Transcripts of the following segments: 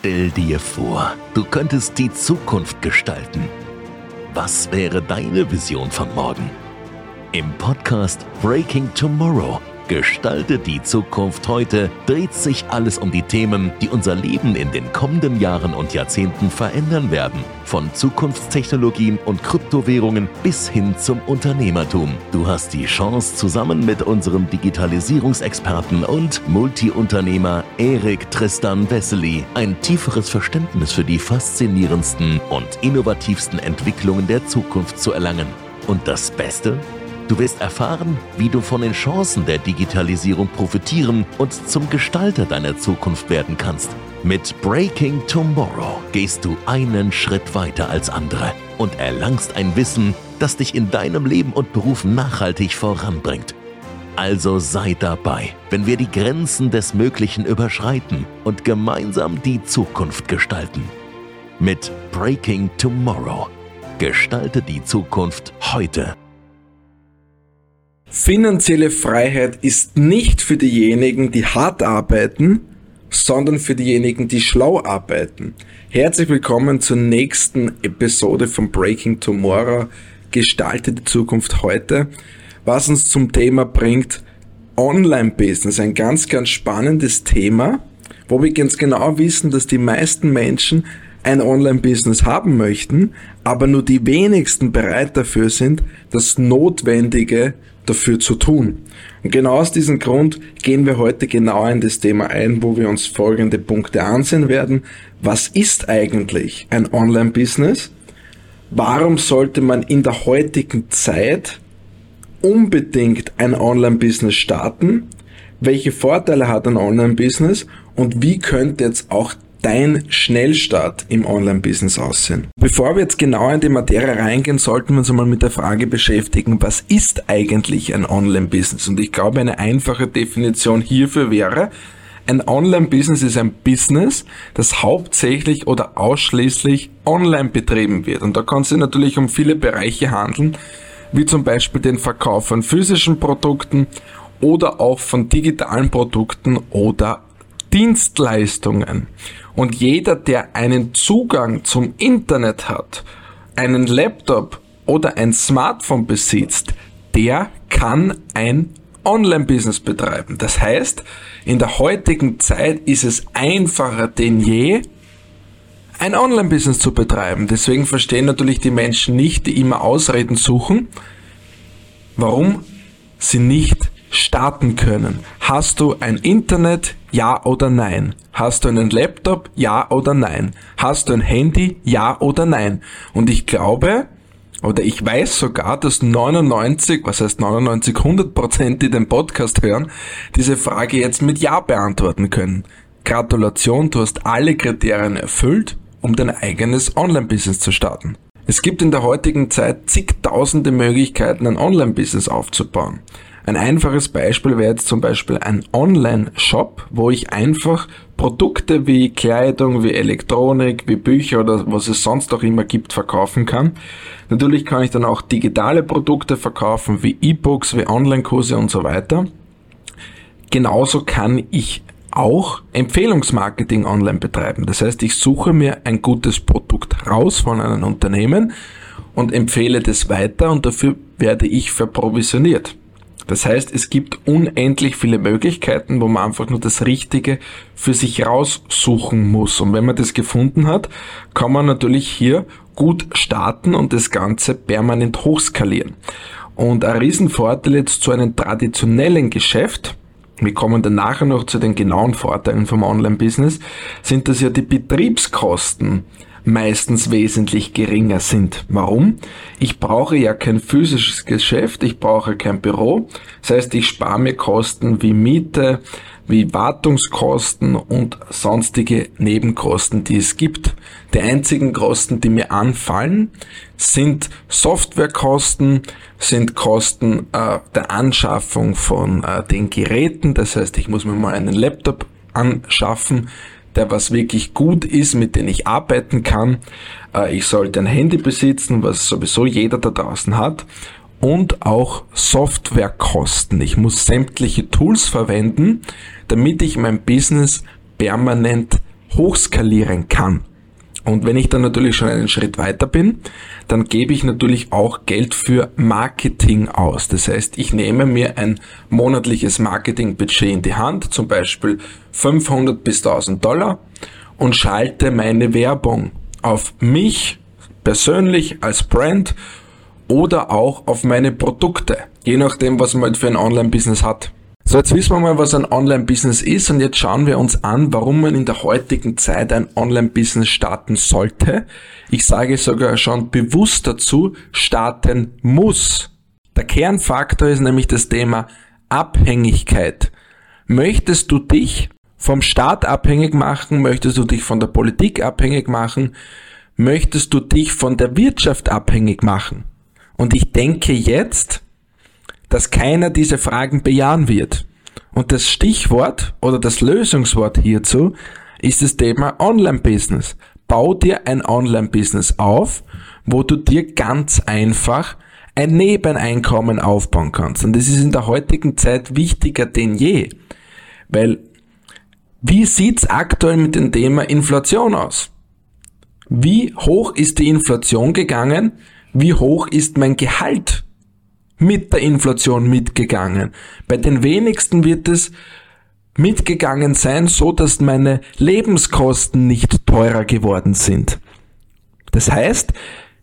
Stell dir vor, du könntest die Zukunft gestalten. Was wäre deine Vision von morgen? Im Podcast Breaking Tomorrow Gestalte die Zukunft heute dreht sich alles um die Themen, die unser Leben in den kommenden Jahren und Jahrzehnten verändern werden. Von Zukunftstechnologien und Kryptowährungen bis hin zum Unternehmertum. Du hast die Chance, zusammen mit unserem Digitalisierungsexperten und Multiunternehmer Erik Tristan Wessely ein tieferes Verständnis für die faszinierendsten und innovativsten Entwicklungen der Zukunft zu erlangen. Und das Beste? Du wirst erfahren, wie du von den Chancen der Digitalisierung profitieren und zum Gestalter deiner Zukunft werden kannst. Mit Breaking Tomorrow gehst du einen Schritt weiter als andere und erlangst ein Wissen, das dich in deinem Leben und Beruf nachhaltig voranbringt. Also sei dabei, wenn wir die Grenzen des Möglichen überschreiten und gemeinsam die Zukunft gestalten. Mit Breaking Tomorrow. Gestalte die Zukunft heute. Finanzielle Freiheit ist nicht für diejenigen, die hart arbeiten, sondern für diejenigen, die schlau arbeiten. Herzlich willkommen zur nächsten Episode von Breaking Tomorrow. Gestalte die Zukunft heute. Was uns zum Thema bringt, Online-Business. Ein ganz, ganz spannendes Thema, wo wir ganz genau wissen, dass die meisten Menschen ein Online-Business haben möchten, aber nur die wenigsten bereit dafür sind, das Notwendige dafür zu tun. Und genau aus diesem Grund gehen wir heute genauer in das Thema ein, wo wir uns folgende Punkte ansehen werden. Was ist eigentlich ein Online-Business? Warum sollte man in der heutigen Zeit unbedingt ein Online-Business starten? Welche Vorteile hat ein Online-Business? Und wie könnte jetzt auch dein Schnellstart im Online-Business aussehen? Bevor wir jetzt genau in die Materie reingehen, sollten wir uns einmal mit der Frage beschäftigen, was ist eigentlich ein Online-Business? Und ich glaube, eine einfache Definition hierfür wäre, ein Online-Business ist ein Business, das hauptsächlich oder ausschließlich online betrieben wird. Und da kann es sich natürlich um viele Bereiche handeln, wie zum Beispiel den Verkauf von physischen Produkten oder auch von digitalen Produkten oder Dienstleistungen. Und jeder, der einen Zugang zum Internet hat, einen Laptop oder ein Smartphone besitzt, der kann ein Online-Business betreiben. Das heißt, in der heutigen Zeit ist es einfacher denn je, ein Online-Business zu betreiben. Deswegen verstehen natürlich die Menschen nicht, die immer Ausreden suchen, warum sie nicht starten können. Hast du ein Internet? Ja oder nein? Hast du einen Laptop? Ja oder nein? Hast du ein Handy? Ja oder nein? Und ich glaube, oder ich weiß sogar, dass 99, was heißt 99, 100 Prozent, die den Podcast hören, diese Frage jetzt mit Ja beantworten können. Gratulation, du hast alle Kriterien erfüllt, um dein eigenes Online-Business zu starten. Es gibt in der heutigen Zeit zigtausende Möglichkeiten, ein Online-Business aufzubauen. Ein einfaches Beispiel wäre jetzt zum Beispiel ein Online-Shop, wo ich einfach Produkte wie Kleidung, wie Elektronik, wie Bücher oder was es sonst auch immer gibt, verkaufen kann. Natürlich kann ich dann auch digitale Produkte verkaufen, wie E-Books, wie Online-Kurse und so weiter. Genauso kann ich auch Empfehlungsmarketing online betreiben. Das heißt, ich suche mir ein gutes Produkt raus von einem Unternehmen und empfehle das weiter und dafür werde ich verprovisioniert. Das heißt, es gibt unendlich viele Möglichkeiten, wo man einfach nur das Richtige für sich raussuchen muss. Und wenn man das gefunden hat, kann man natürlich hier gut starten und das Ganze permanent hochskalieren. Und ein Riesenvorteil jetzt zu einem traditionellen Geschäft, wir kommen dann nachher noch zu den genauen Vorteilen vom Online-Business, sind das ja die Betriebskosten meistens wesentlich geringer sind. Warum? Ich brauche ja kein physisches Geschäft, ich brauche kein Büro. Das heißt, ich spare mir Kosten wie Miete, wie Wartungskosten und sonstige Nebenkosten, die es gibt. Die einzigen Kosten, die mir anfallen, sind Softwarekosten, sind Kosten äh, der Anschaffung von äh, den Geräten. Das heißt, ich muss mir mal einen Laptop anschaffen, der was wirklich gut ist, mit dem ich arbeiten kann. Äh, ich sollte ein Handy besitzen, was sowieso jeder da draußen hat. Und auch Softwarekosten. Ich muss sämtliche Tools verwenden, damit ich mein Business permanent hochskalieren kann. Und wenn ich dann natürlich schon einen Schritt weiter bin, dann gebe ich natürlich auch Geld für Marketing aus. Das heißt, ich nehme mir ein monatliches Marketingbudget in die Hand, zum Beispiel 500 bis 1000 Dollar und schalte meine Werbung auf mich persönlich als Brand oder auch auf meine Produkte, je nachdem, was man für ein Online-Business hat. So, jetzt wissen wir mal, was ein Online-Business ist und jetzt schauen wir uns an, warum man in der heutigen Zeit ein Online-Business starten sollte. Ich sage sogar schon bewusst dazu, starten muss. Der Kernfaktor ist nämlich das Thema Abhängigkeit. Möchtest du dich vom Staat abhängig machen? Möchtest du dich von der Politik abhängig machen? Möchtest du dich von der Wirtschaft abhängig machen? Und ich denke jetzt, dass keiner diese Fragen bejahen wird. Und das Stichwort oder das Lösungswort hierzu ist das Thema Online-Business. Bau dir ein Online-Business auf, wo du dir ganz einfach ein Nebeneinkommen aufbauen kannst. Und das ist in der heutigen Zeit wichtiger denn je. Weil, wie sieht's aktuell mit dem Thema Inflation aus? Wie hoch ist die Inflation gegangen? Wie hoch ist mein Gehalt mit der Inflation mitgegangen. Bei den wenigsten wird es mitgegangen sein, so dass meine Lebenskosten nicht teurer geworden sind. Das heißt,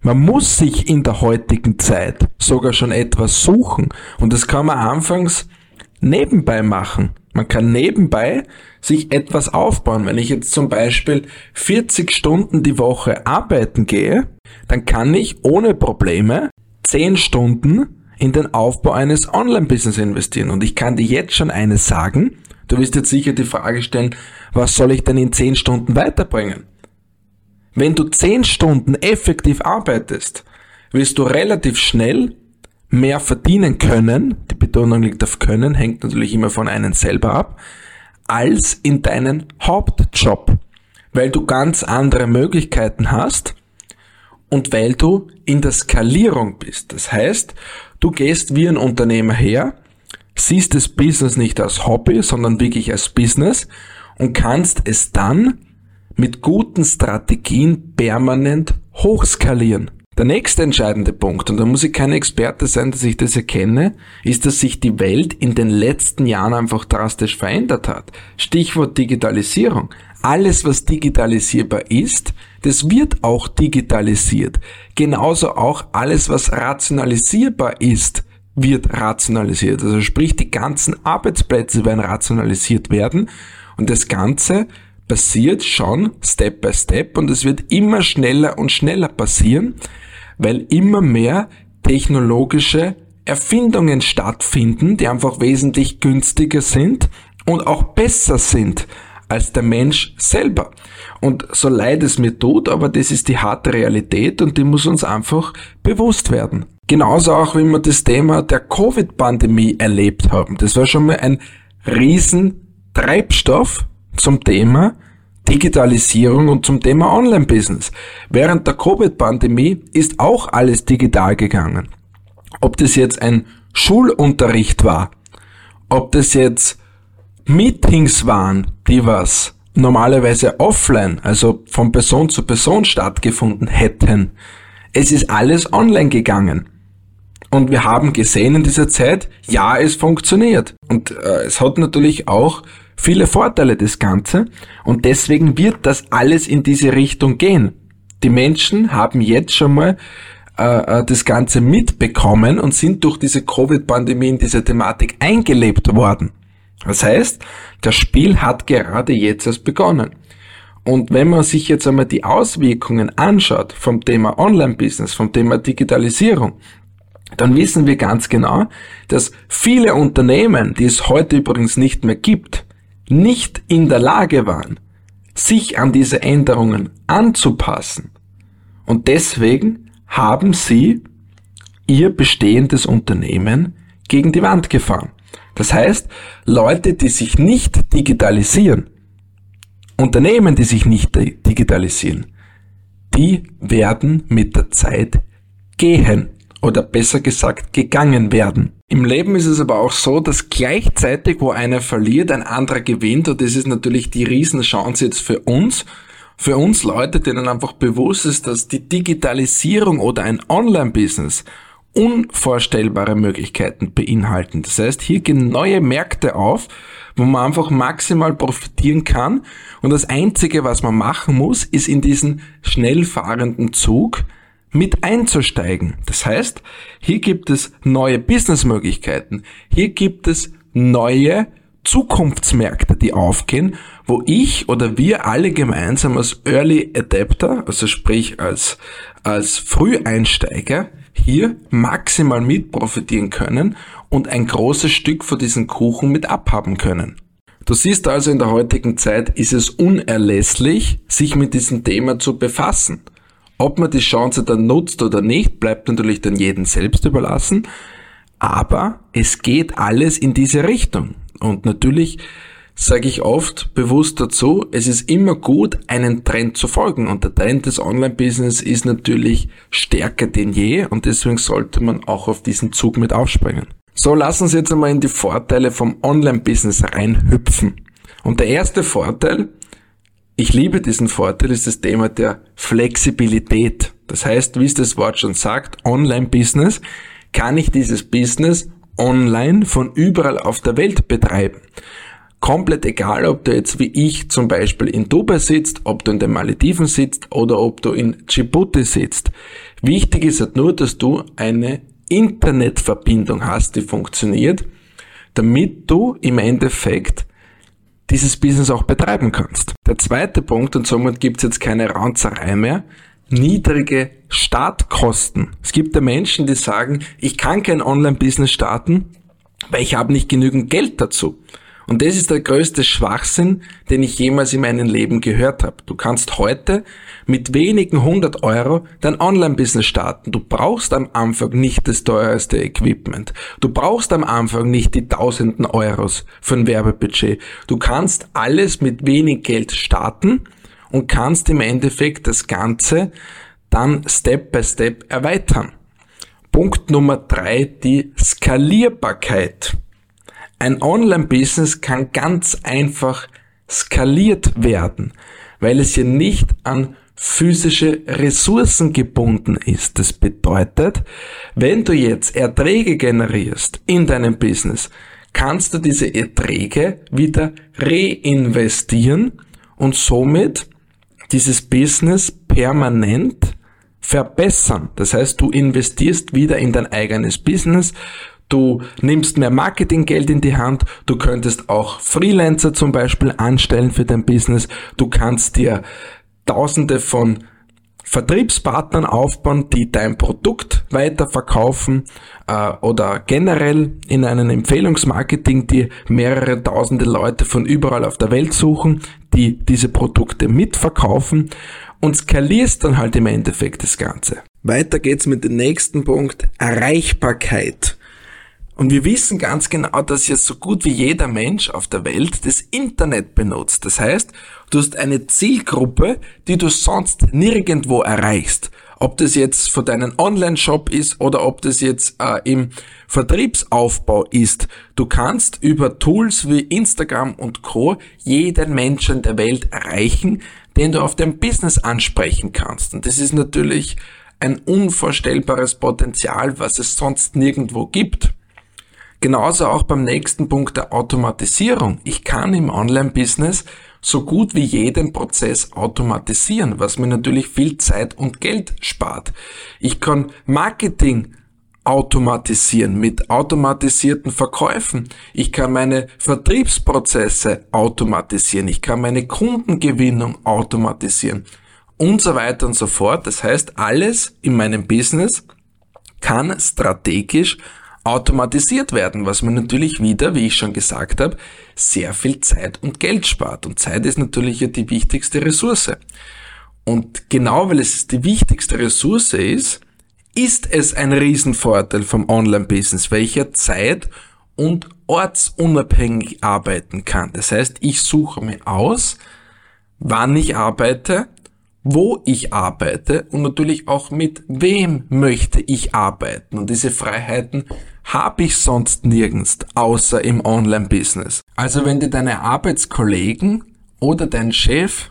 man muss sich in der heutigen Zeit sogar schon etwas suchen und das kann man anfangs nebenbei machen. Man kann nebenbei sich etwas aufbauen. Wenn ich jetzt zum Beispiel 40 Stunden die Woche arbeiten gehe, dann kann ich ohne Probleme 10 Stunden in den Aufbau eines Online-Business investieren. Und ich kann dir jetzt schon eines sagen. Du wirst jetzt sicher die Frage stellen, was soll ich denn in 10 Stunden weiterbringen? Wenn du 10 Stunden effektiv arbeitest, wirst du relativ schnell mehr verdienen können, die Betonung liegt auf können, hängt natürlich immer von einem selber ab, als in deinen Hauptjob, weil du ganz andere Möglichkeiten hast und weil du in der Skalierung bist. Das heißt, Du gehst wie ein Unternehmer her, siehst das Business nicht als Hobby, sondern wirklich als Business und kannst es dann mit guten Strategien permanent hochskalieren. Der nächste entscheidende Punkt, und da muss ich kein Experte sein, dass ich das erkenne, ist, dass sich die Welt in den letzten Jahren einfach drastisch verändert hat. Stichwort Digitalisierung. Alles, was digitalisierbar ist, das wird auch digitalisiert. Genauso auch alles, was rationalisierbar ist, wird rationalisiert. Also sprich, die ganzen Arbeitsplätze werden rationalisiert werden und das Ganze passiert schon Step by Step und es wird immer schneller und schneller passieren, weil immer mehr technologische Erfindungen stattfinden, die einfach wesentlich günstiger sind und auch besser sind als der Mensch selber. Und so leid es mir tut, aber das ist die harte Realität und die muss uns einfach bewusst werden. Genauso auch, wie wir das Thema der Covid-Pandemie erlebt haben. Das war schon mal ein riesen Treibstoff zum Thema Digitalisierung und zum Thema Online-Business. Während der Covid-Pandemie ist auch alles digital gegangen. Ob das jetzt ein Schulunterricht war, ob das jetzt Meetings waren, die was normalerweise offline, also von Person zu Person stattgefunden hätten. Es ist alles online gegangen. Und wir haben gesehen in dieser Zeit, ja, es funktioniert. Und äh, es hat natürlich auch viele Vorteile, das Ganze. Und deswegen wird das alles in diese Richtung gehen. Die Menschen haben jetzt schon mal äh, äh das Ganze mitbekommen und sind durch diese Covid-Pandemie in diese Thematik eingelebt worden. Das heißt, das Spiel hat gerade jetzt erst begonnen. Und wenn man sich jetzt einmal die Auswirkungen anschaut vom Thema Online-Business, vom Thema Digitalisierung, dann wissen wir ganz genau, dass viele Unternehmen, die es heute übrigens nicht mehr gibt, nicht in der Lage waren, sich an diese Änderungen anzupassen. Und deswegen haben sie ihr bestehendes Unternehmen gegen die Wand gefahren. Das heißt, Leute, die sich nicht digitalisieren, Unternehmen, die sich nicht digitalisieren, die werden mit der Zeit gehen. oder besser gesagt gegangen werden. Im Leben ist es aber auch so, dass gleichzeitig, wo einer verliert, ein anderer gewinnt und das ist natürlich die Riesenchance jetzt für uns, für uns Leute, denen einfach bewusst ist, dass die Digitalisierung oder ein Online-Business unvorstellbare Möglichkeiten beinhalten. Das heißt, hier gehen neue Märkte auf, wo man einfach maximal profitieren kann. Und das Einzige, was man machen muss, ist in diesen schnell fahrenden Zug mit einzusteigen. Das heißt, hier gibt es neue Businessmöglichkeiten. Hier gibt es neue Zukunftsmärkte, die aufgehen, wo ich oder wir alle gemeinsam als Early Adapter, also sprich als, als Früheinsteiger, hier maximal mit profitieren können und ein großes Stück von diesem Kuchen mit abhaben können. Du siehst also in der heutigen Zeit ist es unerlässlich, sich mit diesem Thema zu befassen. Ob man die Chance dann nutzt oder nicht, bleibt natürlich dann jedem selbst überlassen. Aber es geht alles in diese Richtung. Und natürlich sage ich oft bewusst dazu, es ist immer gut, einen Trend zu folgen. Und der Trend des Online-Business ist natürlich stärker denn je und deswegen sollte man auch auf diesen Zug mit aufspringen. So, lassen Sie jetzt einmal in die Vorteile vom Online-Business reinhüpfen. Und der erste Vorteil, ich liebe diesen Vorteil, ist das Thema der Flexibilität. Das heißt, wie es das Wort schon sagt, Online-Business, kann ich dieses Business online von überall auf der Welt betreiben komplett egal, ob du jetzt wie ich zum Beispiel in Dubai sitzt, ob du in den Malediven sitzt oder ob du in Djibouti sitzt. Wichtig ist halt nur, dass du eine Internetverbindung hast, die funktioniert, damit du im Endeffekt dieses Business auch betreiben kannst. Der zweite Punkt, und somit gibt's jetzt keine Ranzerei mehr, niedrige Startkosten. Es gibt ja Menschen, die sagen, ich kann kein Online-Business starten, weil ich habe nicht genügend Geld dazu. Und das ist der größte Schwachsinn, den ich jemals in meinem Leben gehört habe. Du kannst heute mit wenigen hundert Euro dein Online-Business starten. Du brauchst am Anfang nicht das teuerste Equipment. Du brauchst am Anfang nicht die tausenden Euros für ein Werbebudget. Du kannst alles mit wenig Geld starten und kannst im Endeffekt das Ganze dann Step by Step erweitern. Punkt Nummer drei, die Skalierbarkeit. Ein Online-Business kann ganz einfach skaliert werden, weil es hier nicht an physische Ressourcen gebunden ist. Das bedeutet, wenn du jetzt Erträge generierst in deinem Business, kannst du diese Erträge wieder reinvestieren und somit dieses Business permanent verbessern. Das heißt, du investierst wieder in dein eigenes Business, Du nimmst mehr Marketinggeld in die Hand. Du könntest auch Freelancer zum Beispiel anstellen für dein Business. Du kannst dir Tausende von Vertriebspartnern aufbauen, die dein Produkt weiterverkaufen äh, oder generell in einem Empfehlungsmarketing die mehrere tausende Leute von überall auf der Welt suchen, die diese Produkte mitverkaufen und skalierst dann halt im Endeffekt das Ganze. Weiter geht's mit dem nächsten Punkt, Erreichbarkeit. Und wir wissen ganz genau, dass jetzt so gut wie jeder Mensch auf der Welt das Internet benutzt. Das heißt, du hast eine Zielgruppe, die du sonst nirgendwo erreichst. Ob das jetzt für deinen Online-Shop ist oder ob das jetzt äh, im Vertriebsaufbau ist. Du kannst über Tools wie Instagram und Co. jeden Menschen der Welt erreichen, den du auf dein Business ansprechen kannst. Und das ist natürlich ein unvorstellbares Potenzial, was es sonst nirgendwo gibt. Genauso auch beim nächsten Punkt der Automatisierung. Ich kann im Online-Business so gut wie jeden Prozess automatisieren, was mir natürlich viel Zeit und Geld spart. Ich kann Marketing automatisieren mit automatisierten Verkäufen. Ich kann meine Vertriebsprozesse automatisieren. Ich kann meine Kundengewinnung automatisieren und so weiter und so fort. Das heißt, alles in meinem Business kann strategisch automatisiert werden, was man natürlich wieder, wie ich schon gesagt habe, sehr viel Zeit und Geld spart. Und Zeit ist natürlich ja die wichtigste Ressource. Und genau weil es die wichtigste Ressource ist, ist es ein Riesenvorteil vom Online-Business, welcher Zeit und ortsunabhängig arbeiten kann. Das heißt, ich suche mir aus, wann ich arbeite wo ich arbeite und natürlich auch mit wem möchte ich arbeiten. Und diese Freiheiten habe ich sonst nirgends, außer im Online-Business. Also wenn dir deine Arbeitskollegen oder dein Chef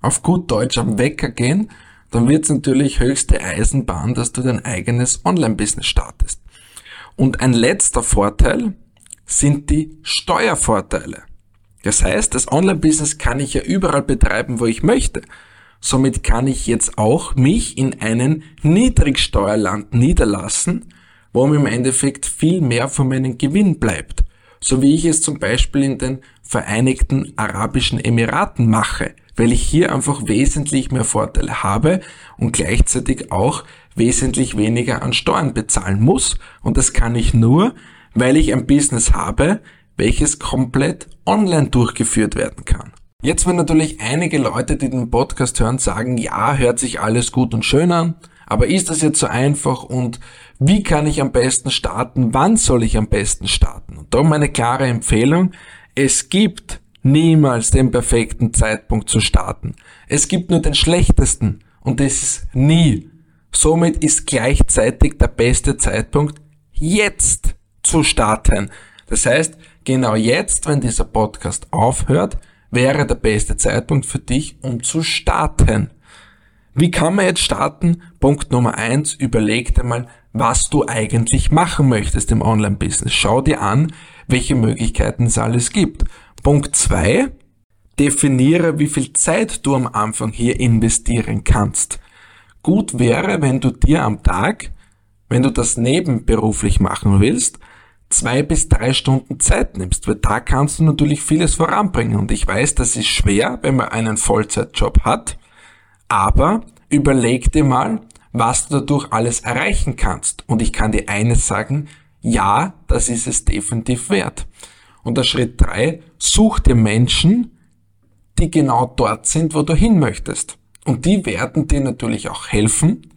auf gut Deutsch am Wecker gehen, dann wird es natürlich höchste Eisenbahn, dass du dein eigenes Online-Business startest. Und ein letzter Vorteil sind die Steuervorteile. Das heißt, das Online-Business kann ich ja überall betreiben, wo ich möchte. Somit kann ich jetzt auch mich in einen Niedrigsteuerland niederlassen, wo mir im Endeffekt viel mehr von meinem Gewinn bleibt. So wie ich es zum Beispiel in den Vereinigten Arabischen Emiraten mache, weil ich hier einfach wesentlich mehr Vorteile habe und gleichzeitig auch wesentlich weniger an Steuern bezahlen muss. Und das kann ich nur, weil ich ein Business habe, welches komplett online durchgeführt werden kann. Jetzt werden natürlich einige Leute, die den Podcast hören, sagen, ja, hört sich alles gut und schön an, aber ist das jetzt so einfach und wie kann ich am besten starten? Wann soll ich am besten starten? Und darum meine klare Empfehlung, es gibt niemals den perfekten Zeitpunkt zu starten. Es gibt nur den schlechtesten und das ist nie. Somit ist gleichzeitig der beste Zeitpunkt jetzt zu starten. Das heißt, genau jetzt, wenn dieser Podcast aufhört, wäre der beste Zeitpunkt für dich, um zu starten. Wie kann man jetzt starten? Punkt Nummer eins: überleg dir mal, was du eigentlich machen möchtest im Online-Business. Schau dir an, welche Möglichkeiten es alles gibt. Punkt zwei: definiere, wie viel Zeit du am Anfang hier investieren kannst. Gut wäre, wenn du dir am Tag, wenn du das nebenberuflich machen willst, zwei bis drei Stunden Zeit nimmst, weil da kannst du natürlich vieles voranbringen. Und ich weiß, das ist schwer, wenn man einen Vollzeitjob hat, aber überleg dir mal, was du dadurch alles erreichen kannst. Und ich kann dir eines sagen, ja, das ist es definitiv wert. Und der Schritt drei: such dir Menschen, die genau dort sind, wo du hin möchtest. Und die werden dir natürlich auch helfen,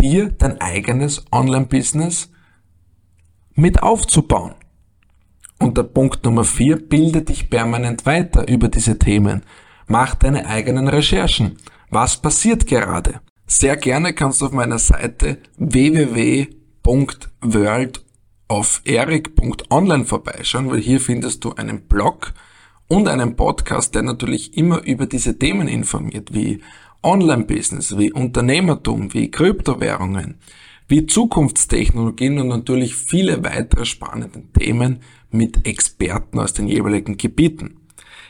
dir dein eigenes Online-Business mit aufzubauen. Und der Punkt Nummer vier, bilde dich permanent weiter über diese Themen. Mach deine eigenen Recherchen. Was passiert gerade? Sehr gerne kannst du auf meiner Seite www.worldoferic.online vorbeischauen, weil hier findest du einen Blog und einen Podcast, der natürlich immer über diese Themen informiert, wie Online-Business, wie Unternehmertum, wie Kryptowährungen, wie Zukunftstechnologien und natürlich viele weitere spannende Themen mit Experten aus den jeweiligen Gebieten.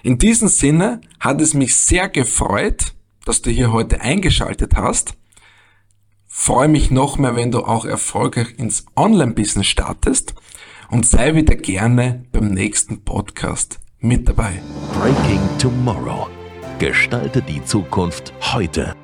In diesem Sinne hat es mich sehr gefreut, dass du hier heute eingeschaltet hast. Freue mich noch mehr, wenn du auch erfolgreich ins Online-Business startest und sei wieder gerne beim nächsten Podcast mit dabei. Breaking Tomorrow. Gestalte die Zukunft heute.